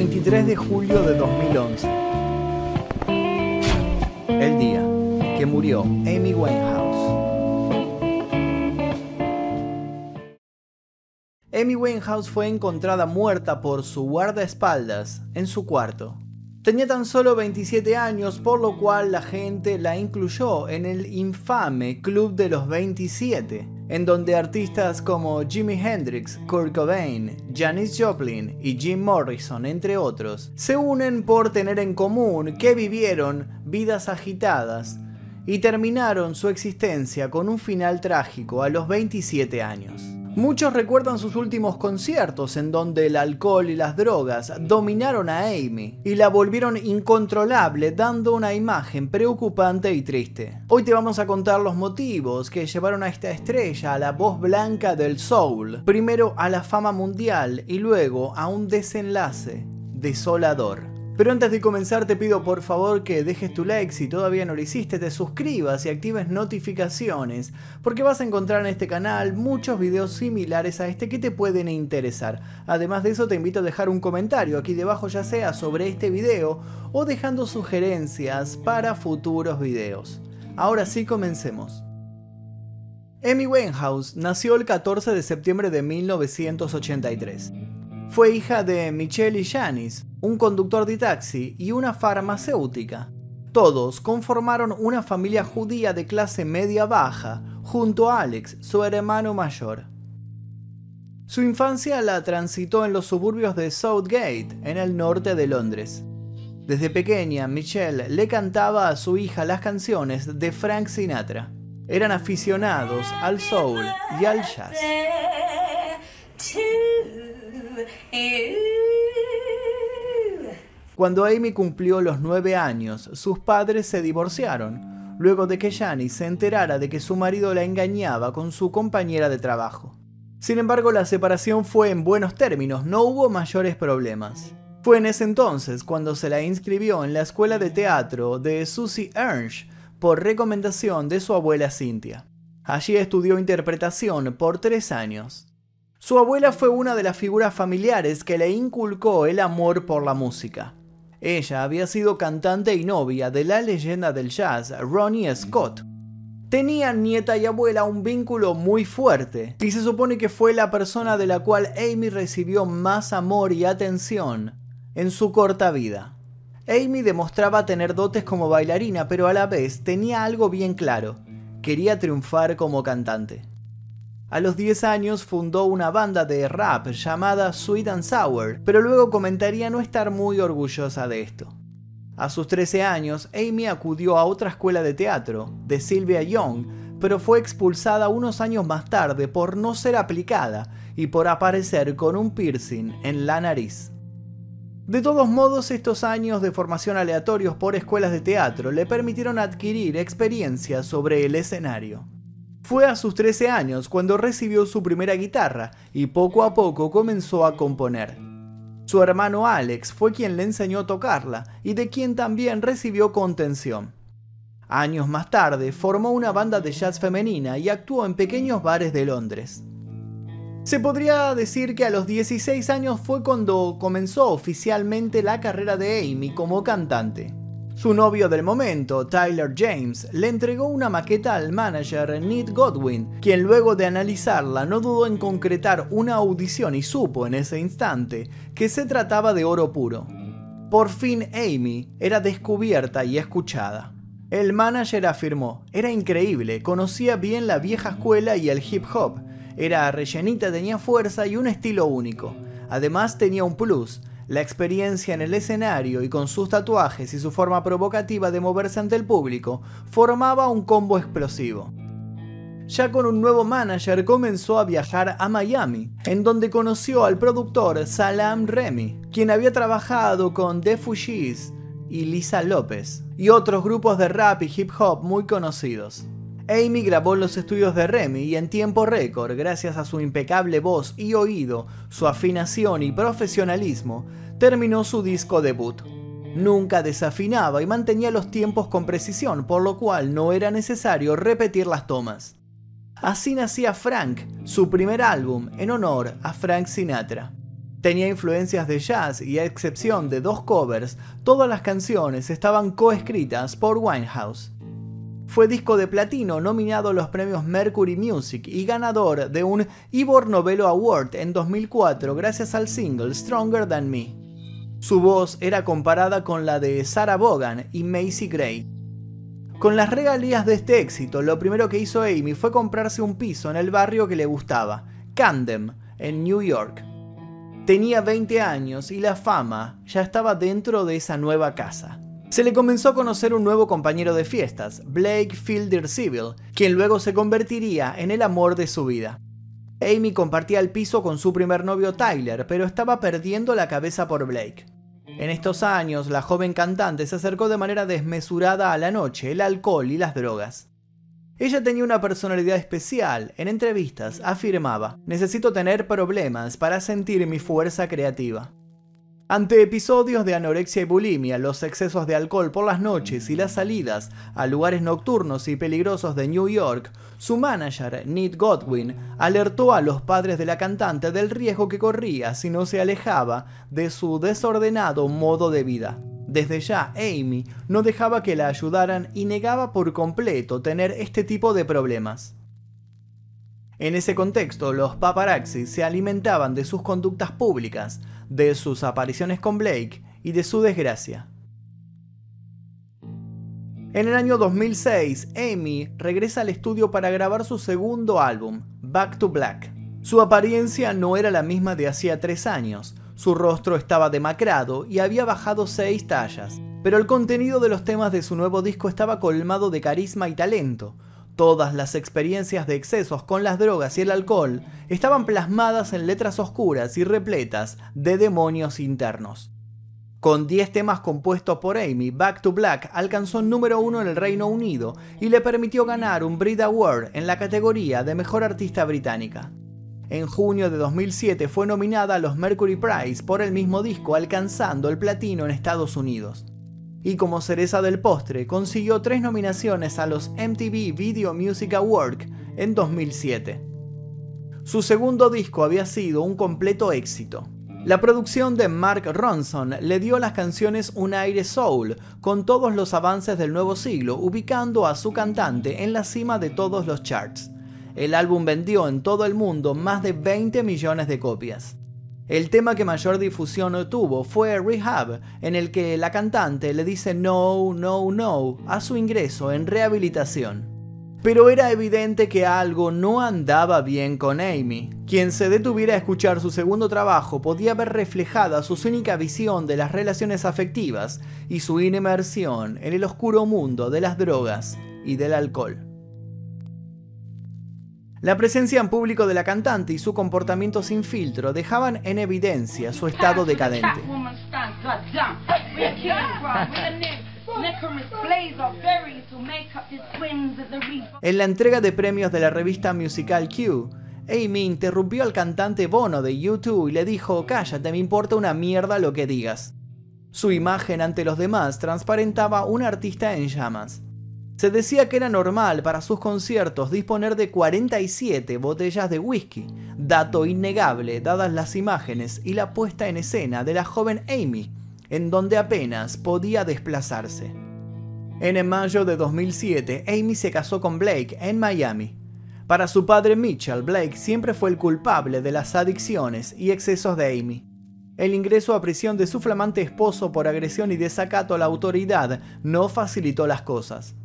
23 de julio de 2011. El día que murió Amy Winehouse. Amy Winehouse fue encontrada muerta por su guardaespaldas en su cuarto. Tenía tan solo 27 años, por lo cual la gente la incluyó en el infame Club de los 27, en donde artistas como Jimi Hendrix, Kurt Cobain, Janis Joplin y Jim Morrison, entre otros, se unen por tener en común que vivieron vidas agitadas y terminaron su existencia con un final trágico a los 27 años. Muchos recuerdan sus últimos conciertos en donde el alcohol y las drogas dominaron a Amy y la volvieron incontrolable dando una imagen preocupante y triste. Hoy te vamos a contar los motivos que llevaron a esta estrella a la voz blanca del soul, primero a la fama mundial y luego a un desenlace desolador. Pero antes de comenzar te pido por favor que dejes tu like si todavía no lo hiciste, te suscribas y actives notificaciones, porque vas a encontrar en este canal muchos videos similares a este que te pueden interesar. Además de eso te invito a dejar un comentario aquí debajo ya sea sobre este video o dejando sugerencias para futuros videos. Ahora sí comencemos. Amy Winehouse nació el 14 de septiembre de 1983. Fue hija de Michelle y Janis, un conductor de taxi y una farmacéutica. Todos conformaron una familia judía de clase media-baja, junto a Alex, su hermano mayor. Su infancia la transitó en los suburbios de Southgate, en el norte de Londres. Desde pequeña, Michelle le cantaba a su hija las canciones de Frank Sinatra. Eran aficionados al soul y al jazz. Cuando Amy cumplió los nueve años, sus padres se divorciaron, luego de que Janice se enterara de que su marido la engañaba con su compañera de trabajo. Sin embargo, la separación fue en buenos términos, no hubo mayores problemas. Fue en ese entonces cuando se la inscribió en la escuela de teatro de Susie Ernst por recomendación de su abuela Cynthia. Allí estudió interpretación por tres años. Su abuela fue una de las figuras familiares que le inculcó el amor por la música. Ella había sido cantante y novia de la leyenda del jazz Ronnie Scott. Tenían nieta y abuela un vínculo muy fuerte, y se supone que fue la persona de la cual Amy recibió más amor y atención en su corta vida. Amy demostraba tener dotes como bailarina, pero a la vez tenía algo bien claro, quería triunfar como cantante. A los 10 años fundó una banda de rap llamada Sweet and Sour, pero luego comentaría no estar muy orgullosa de esto. A sus 13 años, Amy acudió a otra escuela de teatro, de Sylvia Young, pero fue expulsada unos años más tarde por no ser aplicada y por aparecer con un piercing en la nariz. De todos modos, estos años de formación aleatorios por escuelas de teatro le permitieron adquirir experiencia sobre el escenario. Fue a sus 13 años cuando recibió su primera guitarra y poco a poco comenzó a componer. Su hermano Alex fue quien le enseñó a tocarla y de quien también recibió contención. Años más tarde formó una banda de jazz femenina y actuó en pequeños bares de Londres. Se podría decir que a los 16 años fue cuando comenzó oficialmente la carrera de Amy como cantante. Su novio del momento, Tyler James, le entregó una maqueta al manager Ned Godwin, quien luego de analizarla no dudó en concretar una audición y supo en ese instante que se trataba de oro puro. Por fin Amy era descubierta y escuchada. El manager afirmó, era increíble, conocía bien la vieja escuela y el hip hop, era rellenita, tenía fuerza y un estilo único. Además tenía un plus, la experiencia en el escenario y con sus tatuajes y su forma provocativa de moverse ante el público formaba un combo explosivo. Ya con un nuevo manager comenzó a viajar a Miami, en donde conoció al productor Salam Remy, quien había trabajado con The Fugees y Lisa López, y otros grupos de rap y hip hop muy conocidos. Amy grabó en los estudios de Remy y en tiempo récord, gracias a su impecable voz y oído, su afinación y profesionalismo, terminó su disco debut. Nunca desafinaba y mantenía los tiempos con precisión, por lo cual no era necesario repetir las tomas. Así nacía Frank, su primer álbum en honor a Frank Sinatra. Tenía influencias de jazz y a excepción de dos covers, todas las canciones estaban coescritas por Winehouse. Fue disco de platino nominado a los premios Mercury Music y ganador de un Ivor Novello Award en 2004 gracias al single Stronger Than Me. Su voz era comparada con la de Sarah Vaughan y Macy Gray. Con las regalías de este éxito, lo primero que hizo Amy fue comprarse un piso en el barrio que le gustaba, Camden, en New York. Tenía 20 años y la fama ya estaba dentro de esa nueva casa. Se le comenzó a conocer un nuevo compañero de fiestas, Blake Fielder Civil, quien luego se convertiría en el amor de su vida. Amy compartía el piso con su primer novio Tyler, pero estaba perdiendo la cabeza por Blake. En estos años, la joven cantante se acercó de manera desmesurada a la noche, el alcohol y las drogas. Ella tenía una personalidad especial. En entrevistas afirmaba, necesito tener problemas para sentir mi fuerza creativa. Ante episodios de anorexia y bulimia, los excesos de alcohol por las noches y las salidas a lugares nocturnos y peligrosos de New York, su manager, Nate Godwin, alertó a los padres de la cantante del riesgo que corría si no se alejaba de su desordenado modo de vida. Desde ya, Amy no dejaba que la ayudaran y negaba por completo tener este tipo de problemas. En ese contexto, los paparazzi se alimentaban de sus conductas públicas, de sus apariciones con Blake y de su desgracia. En el año 2006, Amy regresa al estudio para grabar su segundo álbum, Back to Black. Su apariencia no era la misma de hacía tres años, su rostro estaba demacrado y había bajado seis tallas, pero el contenido de los temas de su nuevo disco estaba colmado de carisma y talento. Todas las experiencias de excesos con las drogas y el alcohol estaban plasmadas en letras oscuras y repletas de demonios internos. Con 10 temas compuestos por Amy, Back to Black alcanzó número uno en el Reino Unido y le permitió ganar un Brit Award en la categoría de Mejor Artista Británica. En junio de 2007 fue nominada a los Mercury Prize por el mismo disco, alcanzando el platino en Estados Unidos. Y como cereza del postre, consiguió tres nominaciones a los MTV Video Music Awards en 2007. Su segundo disco había sido un completo éxito. La producción de Mark Ronson le dio a las canciones un aire soul, con todos los avances del nuevo siglo, ubicando a su cantante en la cima de todos los charts. El álbum vendió en todo el mundo más de 20 millones de copias. El tema que mayor difusión tuvo fue Rehab, en el que la cantante le dice no, no, no a su ingreso en rehabilitación. Pero era evidente que algo no andaba bien con Amy. Quien se detuviera a escuchar su segundo trabajo podía ver reflejada su cínica visión de las relaciones afectivas y su inmersión en el oscuro mundo de las drogas y del alcohol. La presencia en público de la cantante y su comportamiento sin filtro dejaban en evidencia su estado decadente. En la entrega de premios de la revista musical Q, Amy interrumpió al cantante Bono de YouTube y le dijo, cállate, me importa una mierda lo que digas. Su imagen ante los demás transparentaba un artista en llamas. Se decía que era normal para sus conciertos disponer de 47 botellas de whisky, dato innegable dadas las imágenes y la puesta en escena de la joven Amy, en donde apenas podía desplazarse. En mayo de 2007, Amy se casó con Blake en Miami. Para su padre Mitchell, Blake siempre fue el culpable de las adicciones y excesos de Amy. El ingreso a prisión de su flamante esposo por agresión y desacato a la autoridad no facilitó las cosas.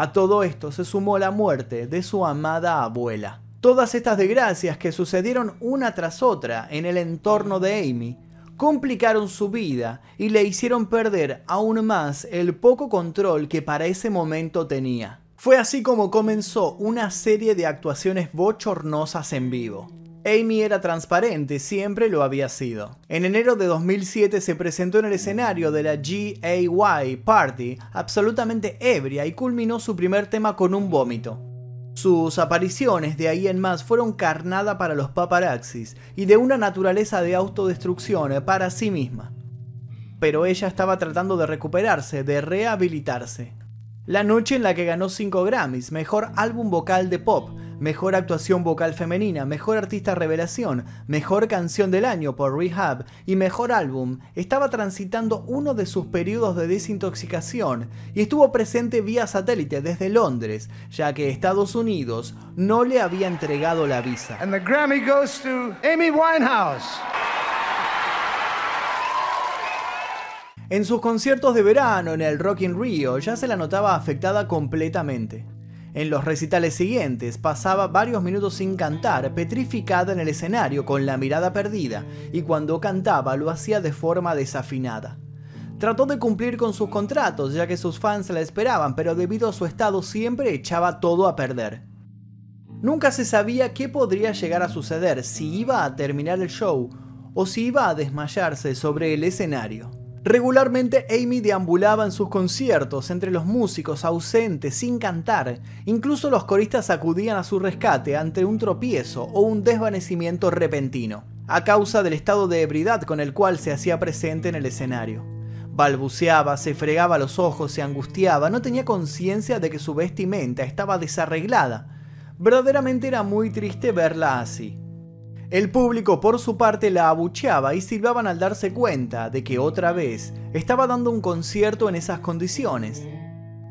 A todo esto se sumó la muerte de su amada abuela. Todas estas desgracias que sucedieron una tras otra en el entorno de Amy complicaron su vida y le hicieron perder aún más el poco control que para ese momento tenía. Fue así como comenzó una serie de actuaciones bochornosas en vivo. Amy era transparente, siempre lo había sido. En enero de 2007 se presentó en el escenario de la GAY Party, absolutamente ebria, y culminó su primer tema con un vómito. Sus apariciones de ahí en más fueron carnada para los paparazzis y de una naturaleza de autodestrucción para sí misma. Pero ella estaba tratando de recuperarse, de rehabilitarse. La noche en la que ganó 5 Grammys, mejor álbum vocal de pop, Mejor Actuación Vocal Femenina, Mejor Artista Revelación, Mejor Canción del Año por Rehab y Mejor Álbum, estaba transitando uno de sus periodos de desintoxicación y estuvo presente vía satélite desde Londres, ya que Estados Unidos no le había entregado la visa. And the Grammy goes to Amy Winehouse. En sus conciertos de verano en el Rock in Rio ya se la notaba afectada completamente. En los recitales siguientes pasaba varios minutos sin cantar, petrificada en el escenario con la mirada perdida, y cuando cantaba lo hacía de forma desafinada. Trató de cumplir con sus contratos ya que sus fans la esperaban, pero debido a su estado siempre echaba todo a perder. Nunca se sabía qué podría llegar a suceder, si iba a terminar el show o si iba a desmayarse sobre el escenario. Regularmente Amy deambulaba en sus conciertos entre los músicos ausentes sin cantar, incluso los coristas acudían a su rescate ante un tropiezo o un desvanecimiento repentino, a causa del estado de ebriedad con el cual se hacía presente en el escenario. Balbuceaba, se fregaba los ojos, se angustiaba, no tenía conciencia de que su vestimenta estaba desarreglada. Verdaderamente era muy triste verla así. El público por su parte la abucheaba y silbaban al darse cuenta de que otra vez estaba dando un concierto en esas condiciones.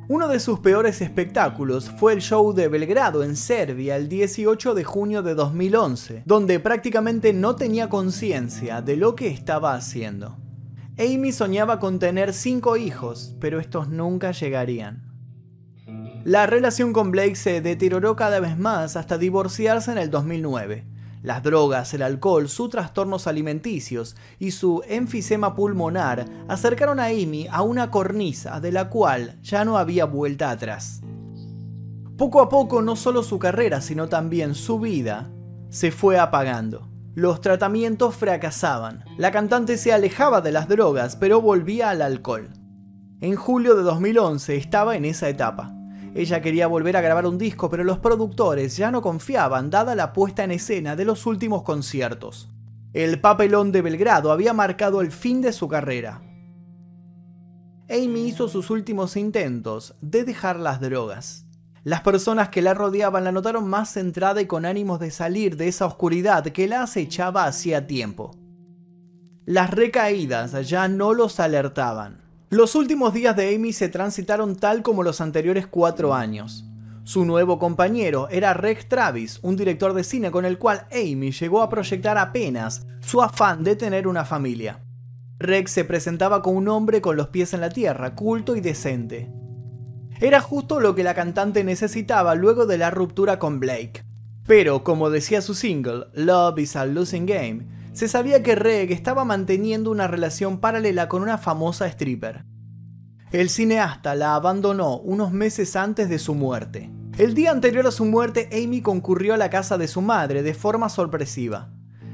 Uno de sus peores espectáculos fue el show de Belgrado en Serbia el 18 de junio de 2011, donde prácticamente no tenía conciencia de lo que estaba haciendo. Amy soñaba con tener cinco hijos, pero estos nunca llegarían. La relación con Blake se deterioró cada vez más hasta divorciarse en el 2009 las drogas, el alcohol, sus trastornos alimenticios y su enfisema pulmonar acercaron a Amy a una cornisa de la cual ya no había vuelta atrás. Poco a poco no solo su carrera, sino también su vida se fue apagando. Los tratamientos fracasaban. La cantante se alejaba de las drogas, pero volvía al alcohol. En julio de 2011 estaba en esa etapa. Ella quería volver a grabar un disco, pero los productores ya no confiaban dada la puesta en escena de los últimos conciertos. El papelón de Belgrado había marcado el fin de su carrera. Amy hizo sus últimos intentos de dejar las drogas. Las personas que la rodeaban la notaron más centrada y con ánimos de salir de esa oscuridad que la acechaba hacía tiempo. Las recaídas ya no los alertaban. Los últimos días de Amy se transitaron tal como los anteriores cuatro años. Su nuevo compañero era Rex Travis, un director de cine con el cual Amy llegó a proyectar apenas su afán de tener una familia. Rex se presentaba como un hombre con los pies en la tierra, culto y decente. Era justo lo que la cantante necesitaba luego de la ruptura con Blake. Pero, como decía su single, Love is a Losing Game, se sabía que Reg estaba manteniendo una relación paralela con una famosa stripper. El cineasta la abandonó unos meses antes de su muerte. El día anterior a su muerte, Amy concurrió a la casa de su madre de forma sorpresiva.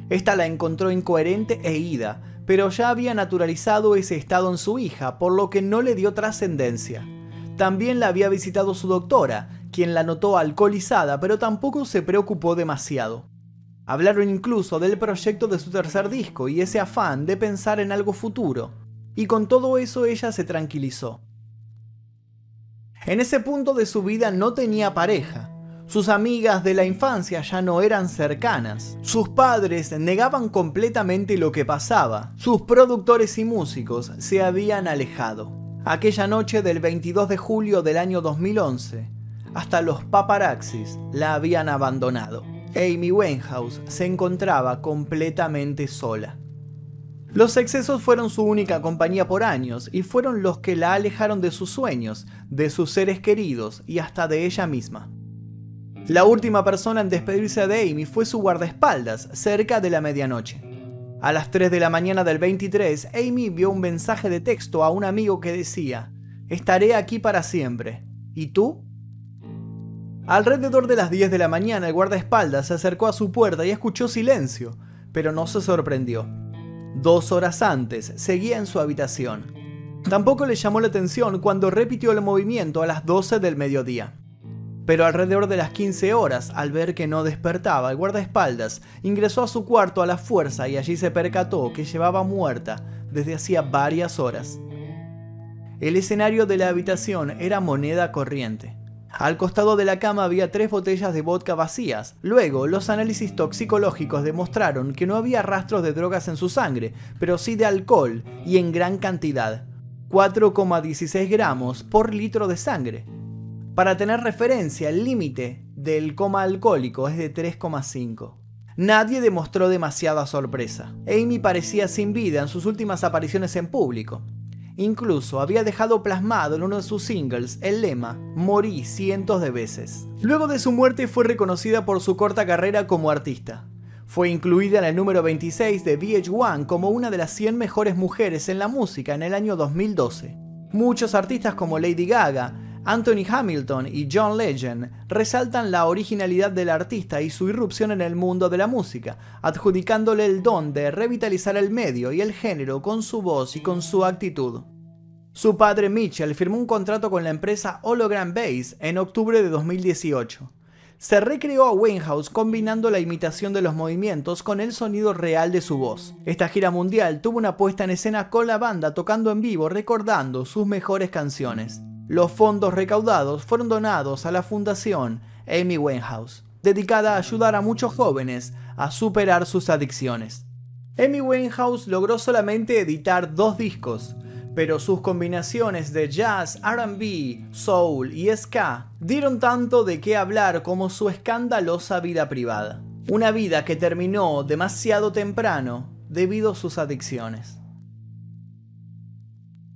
Esta la encontró incoherente e ida, pero ya había naturalizado ese estado en su hija, por lo que no le dio trascendencia. También la había visitado su doctora, quien la notó alcoholizada, pero tampoco se preocupó demasiado. Hablaron incluso del proyecto de su tercer disco y ese afán de pensar en algo futuro, y con todo eso ella se tranquilizó. En ese punto de su vida no tenía pareja, sus amigas de la infancia ya no eran cercanas, sus padres negaban completamente lo que pasaba, sus productores y músicos se habían alejado. Aquella noche del 22 de julio del año 2011, hasta los paparaxis la habían abandonado. Amy Winehouse se encontraba completamente sola. Los excesos fueron su única compañía por años y fueron los que la alejaron de sus sueños, de sus seres queridos y hasta de ella misma. La última persona en despedirse de Amy fue su guardaespaldas, cerca de la medianoche. A las 3 de la mañana del 23, Amy vio un mensaje de texto a un amigo que decía, Estaré aquí para siempre. ¿Y tú? Alrededor de las 10 de la mañana el guardaespaldas se acercó a su puerta y escuchó silencio, pero no se sorprendió. Dos horas antes seguía en su habitación. Tampoco le llamó la atención cuando repitió el movimiento a las 12 del mediodía. Pero alrededor de las 15 horas, al ver que no despertaba, el guardaespaldas ingresó a su cuarto a la fuerza y allí se percató que llevaba muerta desde hacía varias horas. El escenario de la habitación era moneda corriente. Al costado de la cama había tres botellas de vodka vacías. Luego, los análisis toxicológicos demostraron que no había rastros de drogas en su sangre, pero sí de alcohol y en gran cantidad. 4,16 gramos por litro de sangre. Para tener referencia, el límite del coma alcohólico es de 3,5. Nadie demostró demasiada sorpresa. Amy parecía sin vida en sus últimas apariciones en público. Incluso había dejado plasmado en uno de sus singles el lema Morí cientos de veces. Luego de su muerte fue reconocida por su corta carrera como artista. Fue incluida en el número 26 de VH1 como una de las 100 mejores mujeres en la música en el año 2012. Muchos artistas como Lady Gaga, Anthony Hamilton y John Legend resaltan la originalidad del artista y su irrupción en el mundo de la música, adjudicándole el don de revitalizar el medio y el género con su voz y con su actitud. Su padre Mitchell firmó un contrato con la empresa Hologram Bass en octubre de 2018. Se recreó a Winehouse combinando la imitación de los movimientos con el sonido real de su voz. Esta gira mundial tuvo una puesta en escena con la banda tocando en vivo recordando sus mejores canciones. Los fondos recaudados fueron donados a la Fundación Amy Winehouse, dedicada a ayudar a muchos jóvenes a superar sus adicciones. Amy Winehouse logró solamente editar dos discos, pero sus combinaciones de jazz, RB, soul y ska dieron tanto de qué hablar como su escandalosa vida privada. Una vida que terminó demasiado temprano debido a sus adicciones.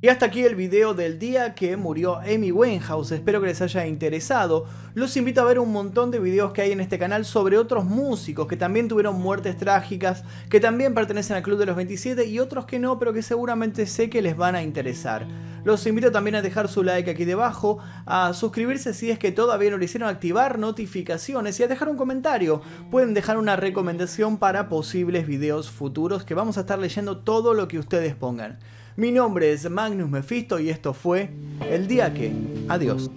Y hasta aquí el video del día que murió Amy Winehouse, espero que les haya interesado. Los invito a ver un montón de videos que hay en este canal sobre otros músicos que también tuvieron muertes trágicas, que también pertenecen al Club de los 27 y otros que no, pero que seguramente sé que les van a interesar. Los invito también a dejar su like aquí debajo, a suscribirse si es que todavía no lo hicieron, activar notificaciones y a dejar un comentario. Pueden dejar una recomendación para posibles videos futuros que vamos a estar leyendo todo lo que ustedes pongan. Mi nombre es Magnus Mephisto y esto fue El Día que... Adiós.